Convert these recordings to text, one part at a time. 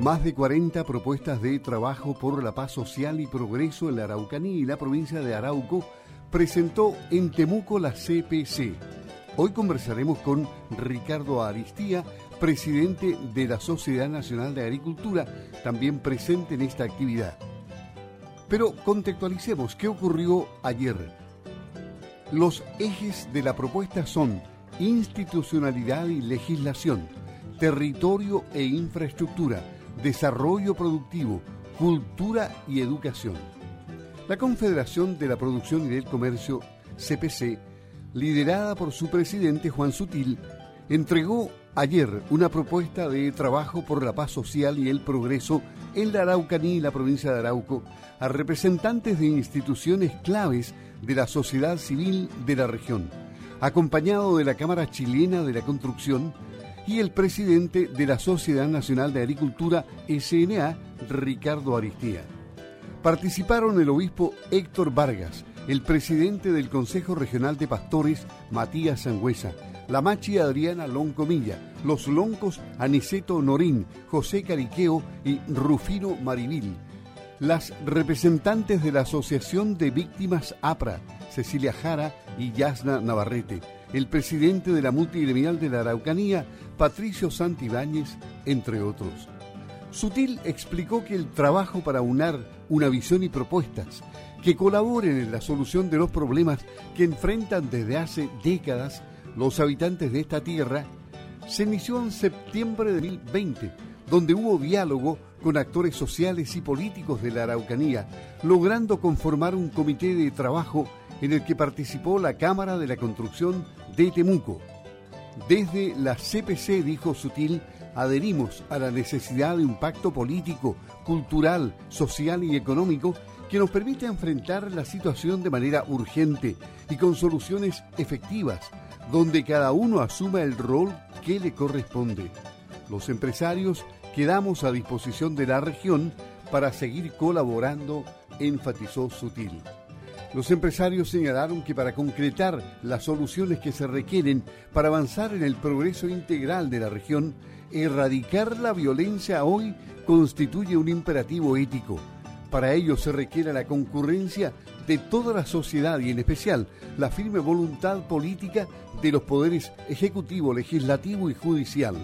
Más de 40 propuestas de trabajo por la paz social y progreso en la Araucanía y la provincia de Arauco presentó en Temuco la CPC. Hoy conversaremos con Ricardo Aristía, presidente de la Sociedad Nacional de Agricultura, también presente en esta actividad. Pero contextualicemos qué ocurrió ayer. Los ejes de la propuesta son institucionalidad y legislación, territorio e infraestructura, desarrollo productivo, cultura y educación. La Confederación de la Producción y del Comercio, CPC, liderada por su presidente Juan Sutil, entregó ayer una propuesta de trabajo por la paz social y el progreso en la Araucanía y la provincia de Arauco a representantes de instituciones claves de la sociedad civil de la región, acompañado de la Cámara Chilena de la Construcción y el presidente de la Sociedad Nacional de Agricultura, SNA, Ricardo Aristía. Participaron el obispo Héctor Vargas, el presidente del Consejo Regional de Pastores, Matías Sangüesa, la machi Adriana Loncomilla, los loncos Aniceto Norín, José Cariqueo y Rufino Marivil, las representantes de la Asociación de Víctimas APRA, Cecilia Jara y Yasna Navarrete, el presidente de la multigremial de la Araucanía, Patricio Santibáñez, entre otros. Sutil explicó que el trabajo para unar una visión y propuestas que colaboren en la solución de los problemas que enfrentan desde hace décadas los habitantes de esta tierra se inició en septiembre de 2020, donde hubo diálogo con actores sociales y políticos de la Araucanía, logrando conformar un comité de trabajo en el que participó la Cámara de la Construcción de Temuco. Desde la CPC, dijo Sutil, adherimos a la necesidad de un pacto político, cultural, social y económico que nos permita enfrentar la situación de manera urgente y con soluciones efectivas, donde cada uno asuma el rol que le corresponde. Los empresarios quedamos a disposición de la región para seguir colaborando, enfatizó Sutil. Los empresarios señalaron que para concretar las soluciones que se requieren para avanzar en el progreso integral de la región, erradicar la violencia hoy constituye un imperativo ético. Para ello se requiere la concurrencia de toda la sociedad y en especial la firme voluntad política de los poderes ejecutivo, legislativo y judicial.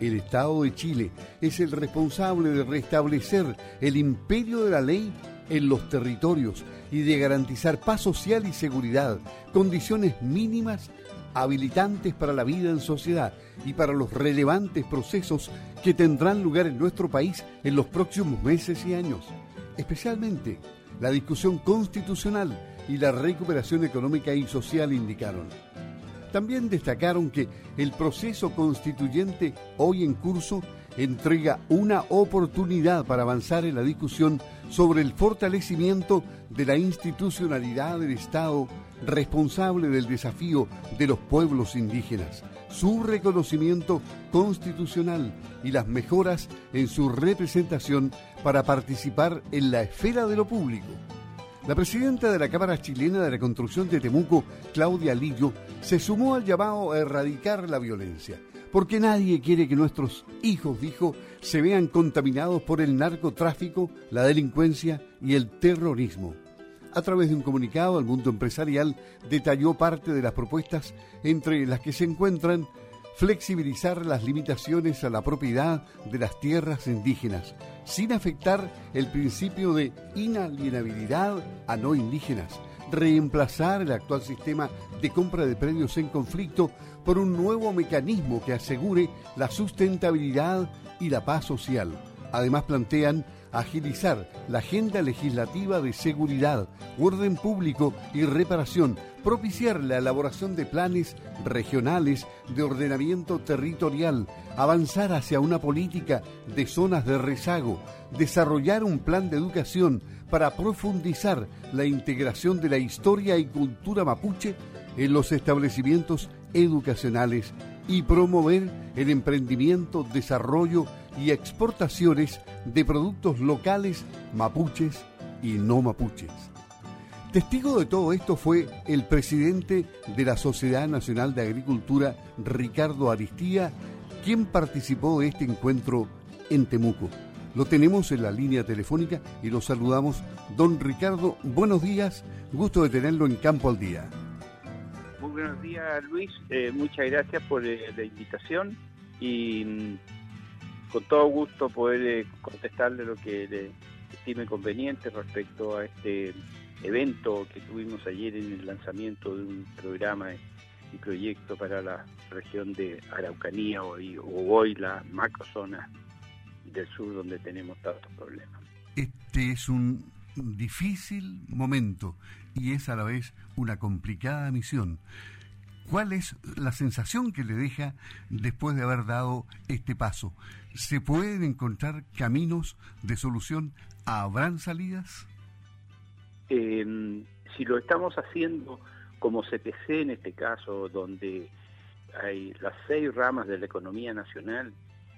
El Estado de Chile es el responsable de restablecer el imperio de la ley en los territorios y de garantizar paz social y seguridad, condiciones mínimas habilitantes para la vida en sociedad y para los relevantes procesos que tendrán lugar en nuestro país en los próximos meses y años, especialmente la discusión constitucional y la recuperación económica y social indicaron. También destacaron que el proceso constituyente hoy en curso entrega una oportunidad para avanzar en la discusión sobre el fortalecimiento de la institucionalidad del Estado responsable del desafío de los pueblos indígenas, su reconocimiento constitucional y las mejoras en su representación para participar en la esfera de lo público. La presidenta de la Cámara Chilena de Reconstrucción de Temuco, Claudia Lillo, se sumó al llamado a erradicar la violencia porque nadie quiere que nuestros hijos, dijo, se vean contaminados por el narcotráfico, la delincuencia y el terrorismo. A través de un comunicado, el mundo empresarial detalló parte de las propuestas entre las que se encuentran flexibilizar las limitaciones a la propiedad de las tierras indígenas, sin afectar el principio de inalienabilidad a no indígenas, reemplazar el actual sistema de compra de predios en conflicto por un nuevo mecanismo que asegure la sustentabilidad y la paz social. Además plantean agilizar la agenda legislativa de seguridad, orden público y reparación, propiciar la elaboración de planes regionales de ordenamiento territorial, avanzar hacia una política de zonas de rezago, desarrollar un plan de educación para profundizar la integración de la historia y cultura mapuche en los establecimientos educacionales y promover el emprendimiento, desarrollo y exportaciones de productos locales mapuches y no mapuches. Testigo de todo esto fue el presidente de la Sociedad Nacional de Agricultura, Ricardo Aristía, quien participó de este encuentro en Temuco. Lo tenemos en la línea telefónica y lo saludamos. Don Ricardo, buenos días, gusto de tenerlo en Campo al Día. Muy buenos días Luis, eh, muchas gracias por eh, la invitación y mm, con todo gusto poder eh, contestarle lo que le estime conveniente respecto a este evento que tuvimos ayer en el lanzamiento de un programa y proyecto para la región de Araucanía o, hoy la macrozona del sur donde tenemos tantos problemas. Este es un difícil momento y es a la vez una complicada misión. ¿Cuál es la sensación que le deja después de haber dado este paso? ¿Se pueden encontrar caminos de solución? ¿Habrán salidas? Eh, si lo estamos haciendo como CPC en este caso, donde hay las seis ramas de la economía nacional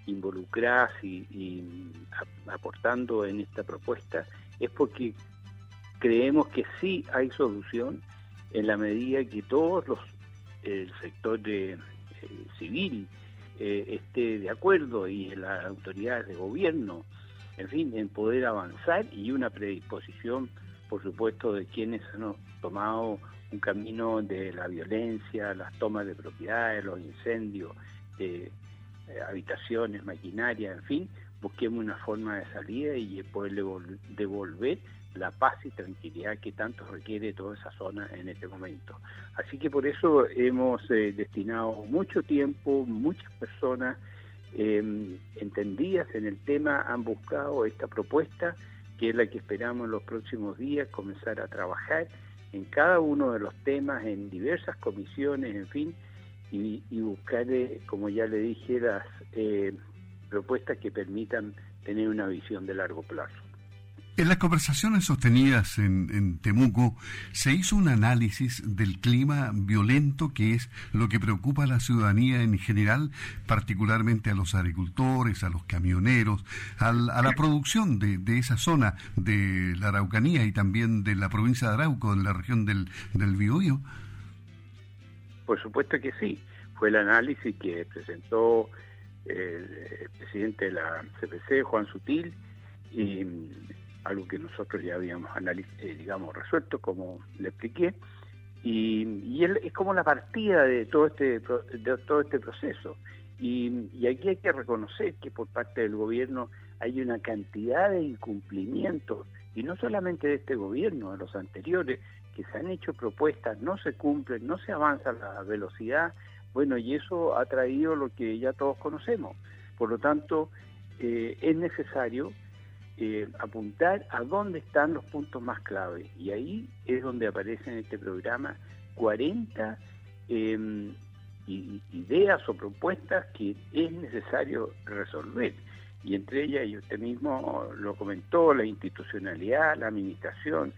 involucradas y, aportando en esta propuesta, es porque creemos que sí hay solución en la medida que todos los el sector eh, civil eh, esté de acuerdo y las autoridades de gobierno, en fin, en poder avanzar y una predisposición, por supuesto, de quienes han tomado un camino de la violencia, las tomas de propiedades, los incendios, de eh, habitaciones, maquinaria, en fin, busquemos una forma de salida y poder devolver la paz y tranquilidad que tanto requiere toda esa zona en este momento. Así que por eso hemos eh, destinado mucho tiempo, muchas personas em, entendidas en el tema han buscado esta propuesta, que es la que esperamos en los próximos días comenzar a trabajar en cada uno de los temas, en diversas comisiones, en fin, y, buscar, eh, como ya le dije, las eh, propuestas que permitan tener una visión de largo plazo. En las conversaciones sostenidas en, Temuco se hizo un análisis del clima violento que es lo que preocupa a la ciudadanía en general, particularmente a los agricultores, a los camioneros, a la producción de, esa zona de la Araucanía y también de la provincia de Arauco, en la región del, del Biobío. Por supuesto que sí. Fue el análisis que presentó el presidente de la CPC, Juan Sutil, y algo que nosotros ya habíamos eh, digamos, resuelto, como le expliqué, y, él es como la partida de todo este, de todo este proceso. Y, y, aquí hay que reconocer que por parte del gobierno hay una cantidad de incumplimientos, y no solamente de este gobierno, de los anteriores, que se han hecho propuestas, no se cumplen, no se avanza la velocidad, bueno, y eso ha traído lo que ya todos conocemos. Por lo tanto, eh, es necesario eh, apuntar a dónde están los puntos más claves. Y ahí es donde aparecen en este programa 40 em, ideas o propuestas que es necesario resolver. Y entre ellas, y usted mismo lo comentó, la institucionalidad, la administración,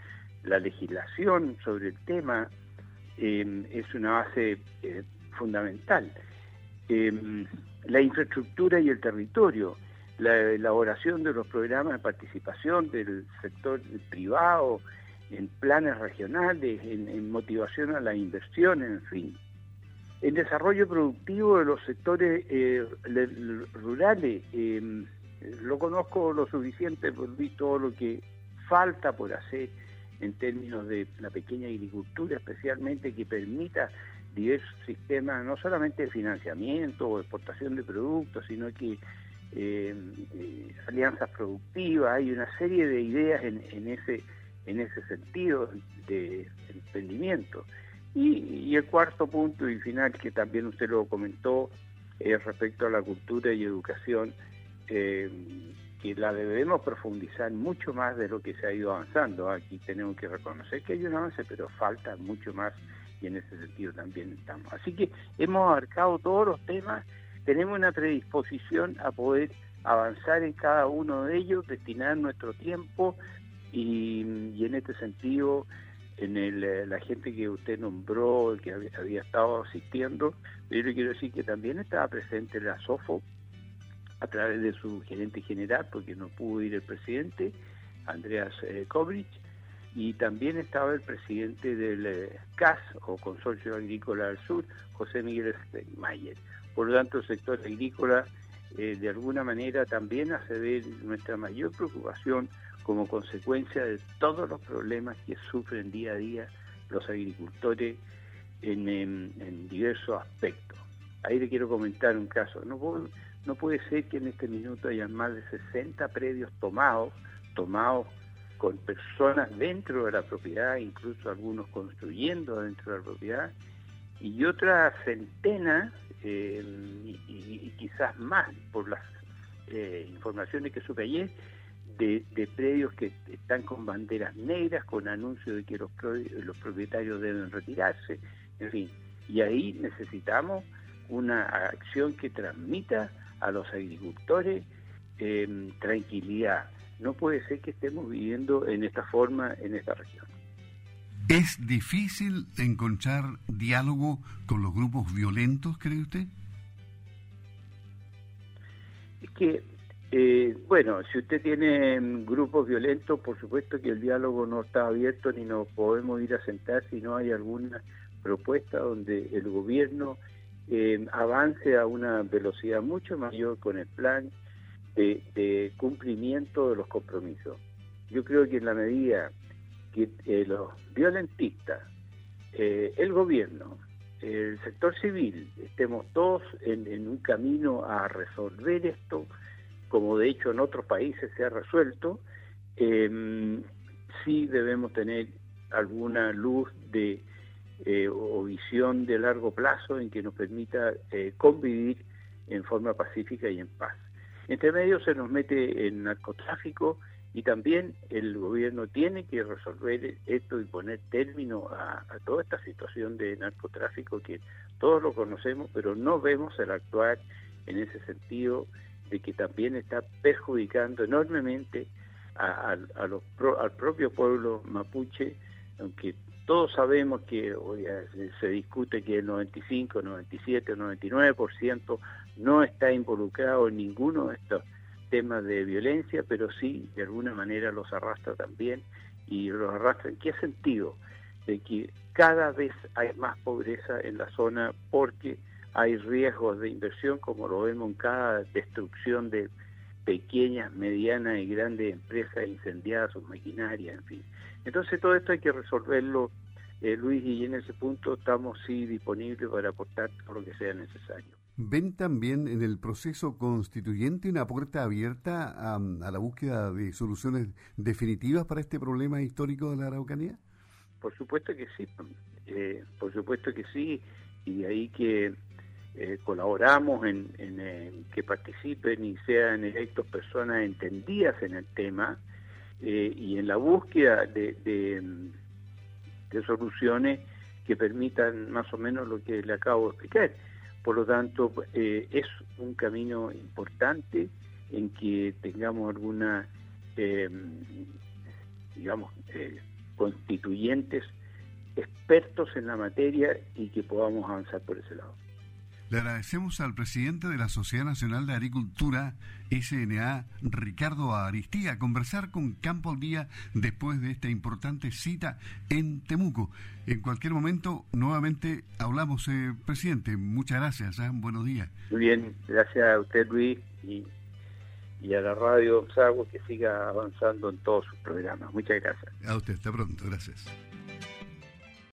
la legislación sobre el tema em, es una base eh, fundamental. Em, la infraestructura y el territorio la elaboración de los programas de participación del sector privado, en planes regionales, en, motivación a la inversión, en fin. El desarrollo productivo de los sectores eh, rurales, em, lo conozco lo suficiente por ver todo lo que falta por hacer en términos de la pequeña agricultura, especialmente que permita diversos sistemas, no solamente de financiamiento o exportación de productos, sino que eh, eh, alianzas productivas, hay una serie de ideas en, ese en ese sentido de emprendimiento. Y, el cuarto punto y final que también usted lo comentó es respecto a la cultura y educación, eh, que la debemos profundizar mucho más de lo que se ha ido avanzando. Aquí tenemos que reconocer que hay un avance, pero falta mucho más y en ese sentido también estamos. Así que hemos abarcado todos los temas tenemos una predisposición a poder avanzar en cada uno de ellos, destinar nuestro tiempo y, en este sentido, en eh, la gente que usted nombró, que había, estado asistiendo, yo le quiero decir que también estaba presente la SOFO a través de su gerente general, porque no pudo ir el presidente, Andreas eh, y también estaba el presidente del eh, CAS, o Consorcio Agrícola del Sur, José Miguel Steinmeier. Por lo tanto, el sector agrícola eh, de alguna manera también hace ver nuestra mayor preocupación como consecuencia de todos los problemas que sufren día a día los agricultores en, diversos aspectos. Ahí le quiero comentar un caso. No, no puede ser que en este minuto haya más de 60 predios tomados, tomados con personas dentro de la propiedad, incluso algunos construyendo dentro de la propiedad, y otra centena, eh, y, quizás más por las eh, informaciones que supe ayer, de, predios que están con banderas negras, con anuncios de que los, los propietarios deben retirarse, en fin. Y ahí necesitamos una acción que transmita a los agricultores eh, tranquilidad. No puede ser que estemos viviendo en esta forma en esta región. ¿Es difícil encontrar diálogo con los grupos violentos, cree usted? Es que, eh, bueno, si usted tiene grupos violentos, por supuesto que el diálogo no está abierto ni nos podemos ir a sentar si no hay alguna propuesta donde el gobierno eh, avance a una velocidad mucho mayor con el plan de, cumplimiento de los compromisos. Yo creo que en la medida que eh, los violentistas, eh, el gobierno, el sector civil, estemos todos en, un camino a resolver esto, como de hecho en otros países se ha resuelto, eh, sí debemos tener alguna luz de eh, o visión de largo plazo en que nos permita convivir en forma pacífica y en paz. Entre medio se nos mete el narcotráfico y también el gobierno tiene que resolver esto y poner término a, toda esta situación de narcotráfico que todos lo conocemos, pero no vemos el actuar en ese sentido de que también está perjudicando enormemente a, los al propio pueblo mapuche, aunque todos sabemos que hoy se discute que el 95, 97, 99% no está involucrado en ninguno de estos temas de violencia, pero sí de alguna manera los arrastra también y los arrastra en qué sentido? De que cada vez hay más pobreza en la zona porque hay riesgos de inversión como lo vemos en cada destrucción de pequeñas, medianas y grandes empresas incendiadas, sus maquinarias, en fin. Entonces todo esto hay que resolverlo, eh, Luis, y en ese punto estamos sí disponibles para aportar lo que sea necesario. ¿Ven también en el proceso constituyente una puerta abierta a, la búsqueda de soluciones definitivas para este problema histórico de la Araucanía? Por supuesto que sí, eh, por supuesto que sí, y de ahí que eh, colaboramos en, que participen y sean electos personas entendidas en el tema eh, y en la búsqueda de, de, soluciones que permitan más o menos lo que le acabo de explicar. Por lo tanto, eh, es un camino importante en que tengamos alguna, digamos, constituyentes expertos en la materia y que podamos avanzar por ese lado. Le agradecemos al presidente de la Sociedad Nacional de Agricultura, SNA, Ricardo Aristía, conversar con Campo al Día después de esta importante cita en Temuco. En cualquier momento, nuevamente hablamos, eh, presidente. Muchas gracias. ¿eh? Buenos días. Muy bien, gracias a usted, Luis, y, y a la radio Sago que siga avanzando en todos sus programas. Muchas gracias. A usted, hasta pronto. Gracias.